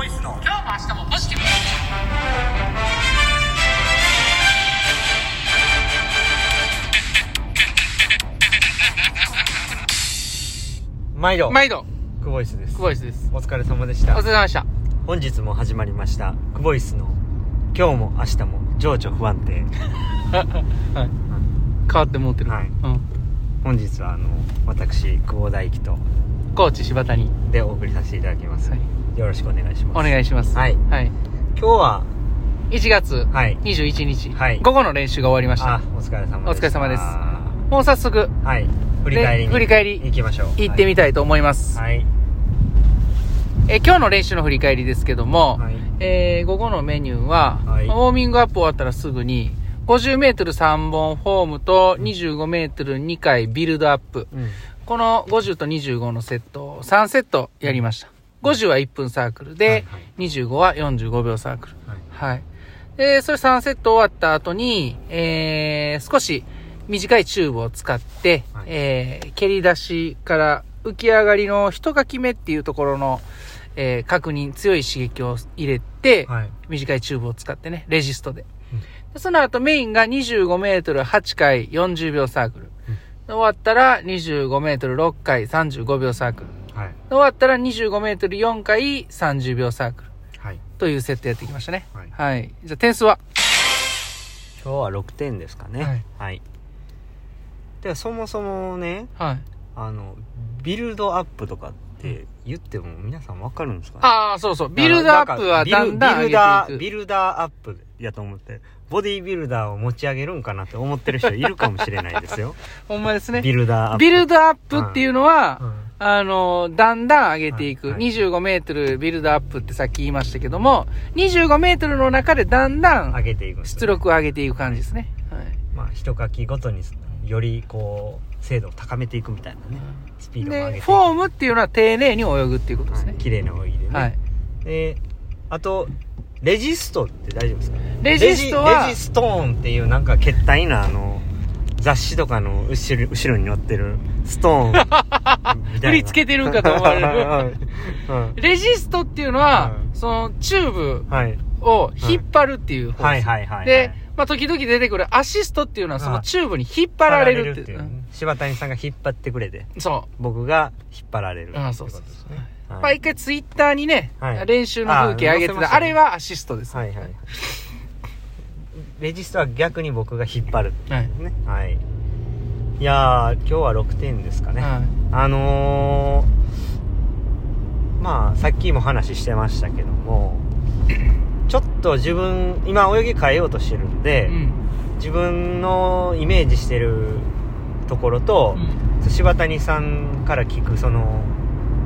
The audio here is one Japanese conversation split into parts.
ボイスの今日も明日もポジティブ毎度。毎度。クボイスです。クボイスです。お疲れ様でしおた疲れ様でした。本日も始まりました。クボイスの今日も明日も情緒不安定。はい。変わって持ってる、はい。うん。本日はあの私久保大輝とコーチ柴谷。でお送りさせていただきます、はいよろしくお願いします。お願いします。はい。はい、今日は？1月はい。21日、はい。午後の練習が終わりました。あお疲れ様でしたお疲れ様です。もう早速。はい。振り返り振り返り。行きましょう。行ってみたいと思います、はい。え今日の練習の振り返りですけども、はい。えー午後のメニューは、はい。ウォーミングアップ終わったらすぐに、50メートル3本フォームと25メートル2回ビルドアップ。うん。この50と25のセットを3セットやりました。50は1分サークルで、はいはい25は45秒サークル。はいはい。で、それ3セット終わった後に、えー、少し短いチューブを使って、はいえー、蹴り出しから浮き上がりの一掻き目っていうところの、えー、確認、強い刺激を入れて、はい短いチューブを使ってね、レジストで。うんでその後メインが25メートル8回40秒サークル。うんで終わったら25メートル6回35秒サークル。はいで終わったら25メートル4回30秒サークル。はいというセットやってきましたね。はいはい。じゃあ点数は？今日は6点ですかねはいはいではそもそもねはい。あのビルドアップとかって言っても皆さんわかるんですかね？ああ、そうそう。ビルドアップはだんだんビルダーく。ビルダーアップやと思ってボディービルダーを持ち上げるんかなって思ってる人いるかもしれないですよ ほんまですね。ビルダーアップビルドアップっていうのは、うんあの、だんだん上げていく。はいはい25メートルビルドアップってさっき言いましたけども、25メートルの中でだんだん上げていく出力を上げていく感じですね。はい。まあ一書きごとによりこう精度を高めていくみたいなねスピードを上げてで、いくフォームっていうのは丁寧に泳ぐっていうことですねはい。綺麗な泳ぎでね、はい。であとレジストって大丈夫ですか？レジストはレジレジストーンっていうなんか決体なあの雑誌とかの後ろ後ろに載ってるストーン 振り付けてるんかと思われる。うん。レジストっていうのは、うん。そのチューブはい。を引っ張るっていう方はい。はいはいで、まあ、時々出てくるアシストっていうのはそのチューブに引っ張られるっていう。ね。柴谷さんが引っ張ってくれて。う。んそ僕が引っ張られるう。あそうそうそう。ことですねまあ一回ツイッターにね、はい。練習の風景上げてた、あれはアシストです。はいはいレジストは逆に僕が引っ張る。はい。ね。はい。いやー今日は6点ですかね、はい。あのー、まあさっきも話してましたけどもちょっと自分今泳ぎ変えようとしてるんで、うん。自分のイメージしてるところと、柴谷さんから聞くその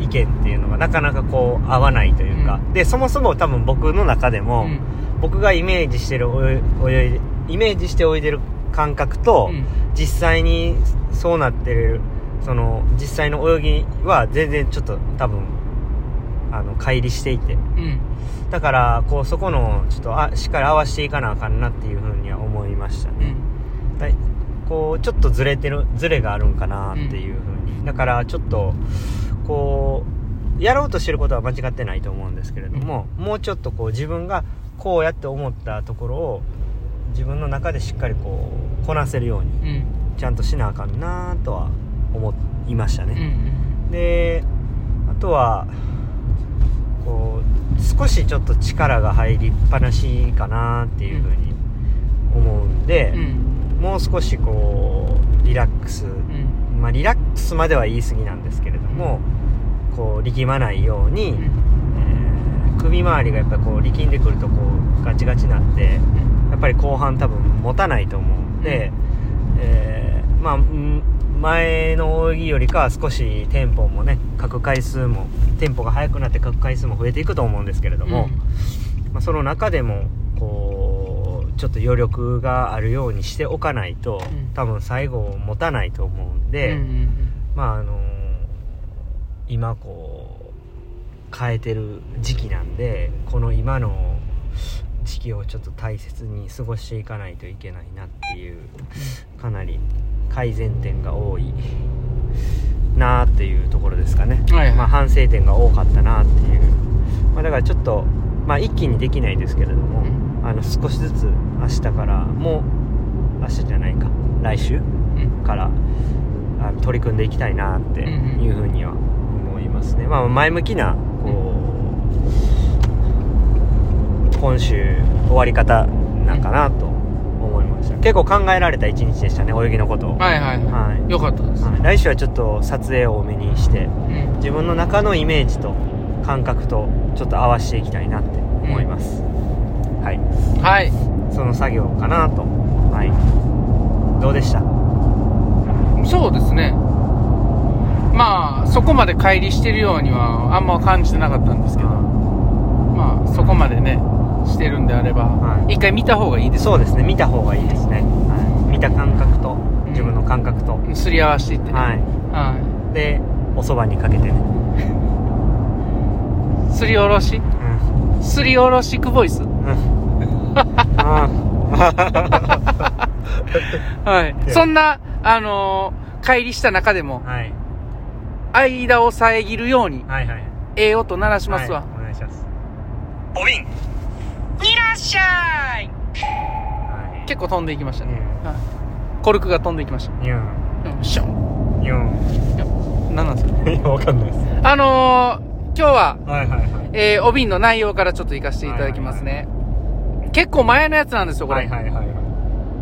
意見っていうのがなかなかこう合わないというか、うでそもそも多分僕の中でも、うん僕がイメージしてる泳いイメージして泳いでる感覚と、うん。実際にそうなってるその実際の泳ぎは全然ちょっと多分あの乖離していて。うん。だからこうそこのちょっとあしっかり合わせていかなあかんなっていうふうには思いましたね、うん。だいこうちょっとずれてるずれがあるんかなっていうふうに、だからちょっとこうやろうとしてることは間違ってないと思うんですけれども、もうちょっとこう自分がこうやって思ったところを自分の中でしっかりこうこなせるようにうん。ちゃんとしなあかんなとは思いましたうん。うね、ん。であとはこう少しちょっと力が入りっぱなしかなっていうふうに思うんで、うん。もう少しこうリラックス、うん。まあリラックスまでは言い過ぎなんですけれども、こう力まないように、うん。えー首周りがやっぱりこう力んでくるとこうガチガチになってやっぱり後半多分持たないと思うんで、えーまあん前の泳ぎよりかは少しテンポもね書く回数もテンポが速くなって書く回数も増えていくと思うんですけれども、まあ、その中でもこうちょっと余力があるようにしておかないと、うん。多分最後持たないと思うんで、うんうんまああの今こう変えてる時期なんでこの今の時期をちょっと大切に過ごしていかないといけないなっていうかなり改善点が多いなーっていうところですかね、はいはい。まあ、反省点が多かったなっていう、まあ、だかからちょっと、まあ、一気にできないですけれども、あの少しずつ明日からもう明日じゃないか。来週うん。からあの取り組んでいきたいなっていうふうには思いますね、まあ、前向きなこう今週終わり方なんかなと思いました。結構考えられた一日でしたね泳ぎのことを、はいはいははい。いよかったです、はい。来週はちょっと撮影を多めにしてうん。自分の中のイメージと感覚とちょっと合わせていきたいなって思います、はい。はい。その作業かなと。はい。どうでした？そうですね。まあそこまで乖離してるようにはあんま感じてなかったんですけど。まあそこまでねしてるんであれば、はい。一回見た方がいいですそうですね。見た方がいいですね、はい、見た感覚と自分の感覚と、すり合わせていってね、はい。はでおそばにかけてね、い、すりおろし？うん。すりおろしクボイス？うん。あ はい。でそんなあのー、乖離した中でもーはい。間を遮るようにはいはい。ええ音鳴らしますわ、はい。お願いします。おびんいらっしゃい。はい。結構飛んでいきましたね、うん。はい、コルクが飛んでいきました。ニュンうん。シュンニュン何なんですか？い やわかんないです。あのー、今日は、はいはいはい。えー、お瓶の内容からちょっと行かせていただきますね、結構前のやつなんですよこれ、はいはいはいは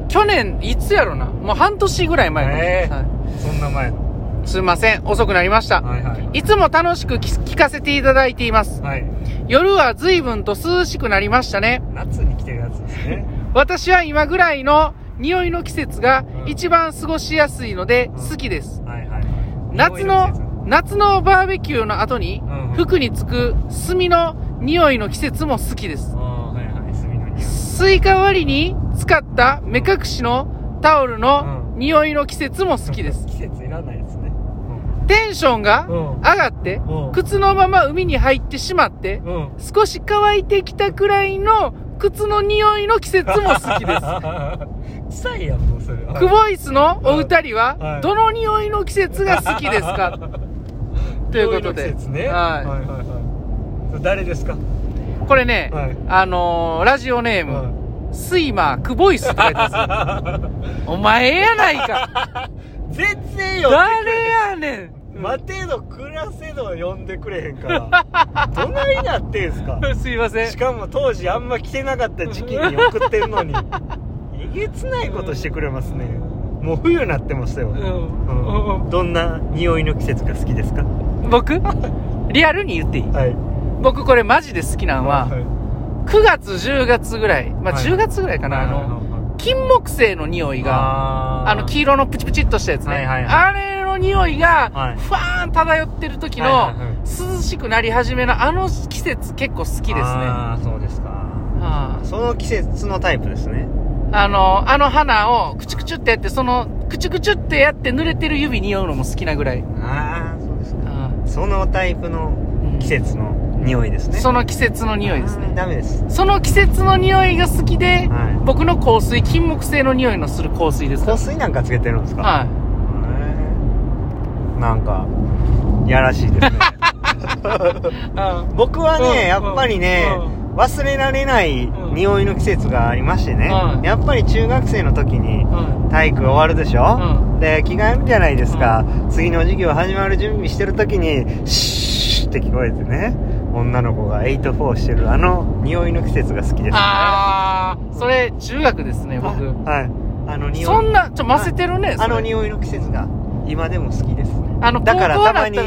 去年いつやろな？もう半年ぐらい前かもしれないはいい。そんな前のすいません。遅くなりました、はいはい。いつも楽しく聞聞かせていただいています。はい。夜は随分と涼しくなりましたね。夏に来てるやつですね。私は今ぐらいの匂いの季節がうん。一番過ごしやすいのでうん。好きです、はいはいはい。夏の夏のバーベキューの後にうん。服につく炭の匂いの季節も好きです。ああはいはい。炭の匂い。スイカ割りに使った目隠しのタオルの匂いの季節も好きです。季節いらないですね。テンションがうん。上がってうん。靴のまま海に入ってしまってうん。少し乾いてきたくらいの靴の匂いの季節も好きです。す 臭いやんもうそれ。クボイスのお二人ははい。どの匂いの季節が好きですか？ということで。ね？はい。はいはいはい。誰ですか？これね、はい。あのーラジオネーム、はいスイマークボイスって書いてますよ。お前やないか。全然よ誰やねん。待てど暮らせど呼んでくれへんから。どないなってんすか。すいません。しかも当時あんま来てなかった時期に送ってんのに。えげつないことしてくれますね。もう冬になってましたよ、うん。うん。どんな匂いの季節が好きですか？僕？リアルに言っていい？はい。僕これマジで好きなのは、はい9月10月ぐらい。まあはい。10月ぐらいかな、あの金木犀の匂いががあの黄色のプチプチっとしたやつね、はいはいはい。あれの匂いがはい。ふわーん漂ってる時のはいはいはい。涼しくなり始めのあの季節結構好きですね。ああそうですか。はその季節のタイプですね。ああのあの花をクチュクチュってやってそのクチュクチュってやって濡れてる指匂うのも好きなぐらい、ああそうですか。はそのタイプのい季節の匂いですね。その季節の匂いですね。ダメです。その季節の匂いが好きで、はい。僕の香水金木犀の匂いのする香水です。香水なんかつけてるんですか？はい。なんかやらしいですね。僕はうんねやっぱりねう忘れられないうん匂いの季節がありましてね。うん。やっぱり中学生の時にうん。体育終わるでしょ？うで着替えるじゃないですか。次の授業始まる準備してる時にシーって聞こえてね女の子が84してるあの匂いの季節が好きですね。ああそれ中学ですね僕。はい。あの匂い。そんなちょませてるねあの匂いの季節が今でも好きですあのだからたまに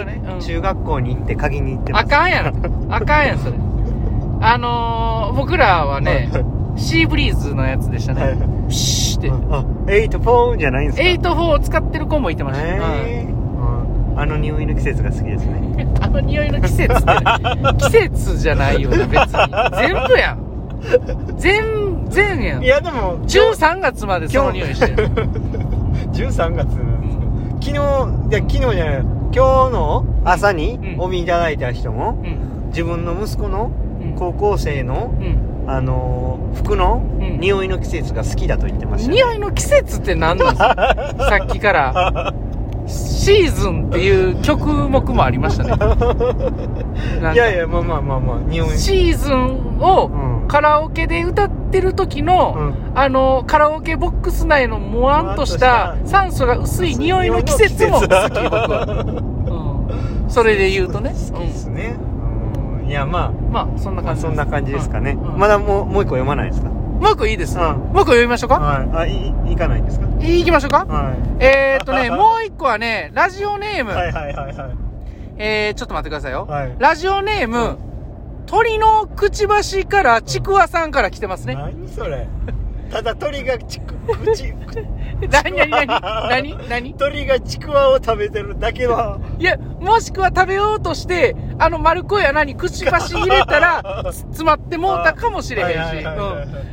中学校に行って鍵に行ってます。あかんやろ。あかんやんそれ。あのー、僕らはねシーブリーズのやつでしたはい。ねシーって。あ84じゃないんですか？84を使ってる子もいてました、はいへー。うんあの匂いの季節が好きですね。あの匂いの季節。って季節じゃないよな別に。全部やん。全全やん。いやでも13月までその匂いしてる。13月なんですか昨日いや昨日じゃない。今日の朝にうん。お見いただいた人もうん。自分の息子のうん。高校生のうん。あのー服のうん。匂いの季節が好きだと言ってましたね。匂いの季節って何なんですか？さっきからシーズンっていう曲目もありましたね。いやいやまあまあまあまあ匂いシーズンをうん。カラオケで歌ってる時の、うん。あの、カラオケボックス内のもわんとした酸素が薄い匂いの季節も好き、僕は。うん。それで言うとね。好きですね、うん、いやまあ。うん。まあ、そんなまあ感じそんな感じですかね、まだもうもう一個読まないですか？もう一個いいです。うんもう一個読みましょうか？はいあいいかないんですか？いきましょうか？はえーっとね、もう一個はね、ラジオネーム。いはいはいはいはいえー、ちょっと待ってくださいよ。はいラジオネーム、鳥のくちばしからちくわさんから来てますね。何それ？ただ鳥がちく口 何何何何何？鳥がちくわを食べてるだけは。いや、もしくは食べようとして、あの丸っこい穴にくちばし入れたら、つ詰まってもうたかもしれへんし。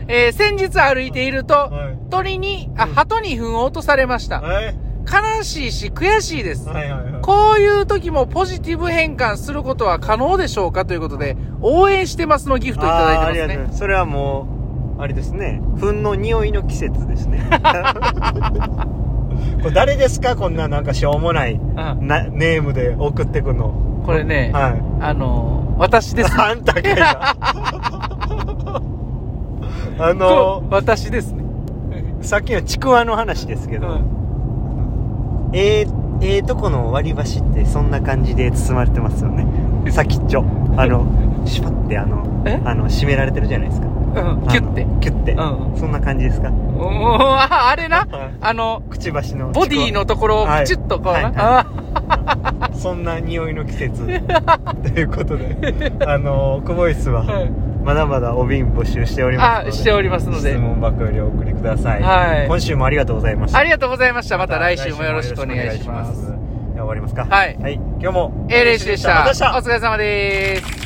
えー先日歩いていると、はい。鳥に、あ、鳩に糞を落とされました。はい。悲しいし悔しいです。はいはいはい。こういう時もポジティブ変換することは可能でしょうかということで、応援してますのギフトいただいてますね。それはもうあれですね。糞の匂いの季節ですね。これ誰ですか？こんななんかしょうもないうんなネームで送ってくの。これね、はい。あのー私です。あんたかいな。あこの私ですね。さっきのちくわの話ですけど、うんええええとこの割り箸ってそんな感じで包まれてますよね。先っちょ。あの シュパってあのえ？あの締められてるじゃないですかうん、キュッて。キュッて、うん。そんな感じですか？おーああれな。はい、あの、くちばしのボディのところをはい。プチッとこうな。はい。あそんな匂いの季節。ということで。あのクボイスはーはい。まだまだお瓶募集しておりますのであしておりますので。質問箱よりお送りください、はい。今週もありがとうございました。ありがとうございました。また来週もよろしくお願いします。じゃあ終わりますか？はい。はい、今日もエレイシでした。また明日お疲れ様です。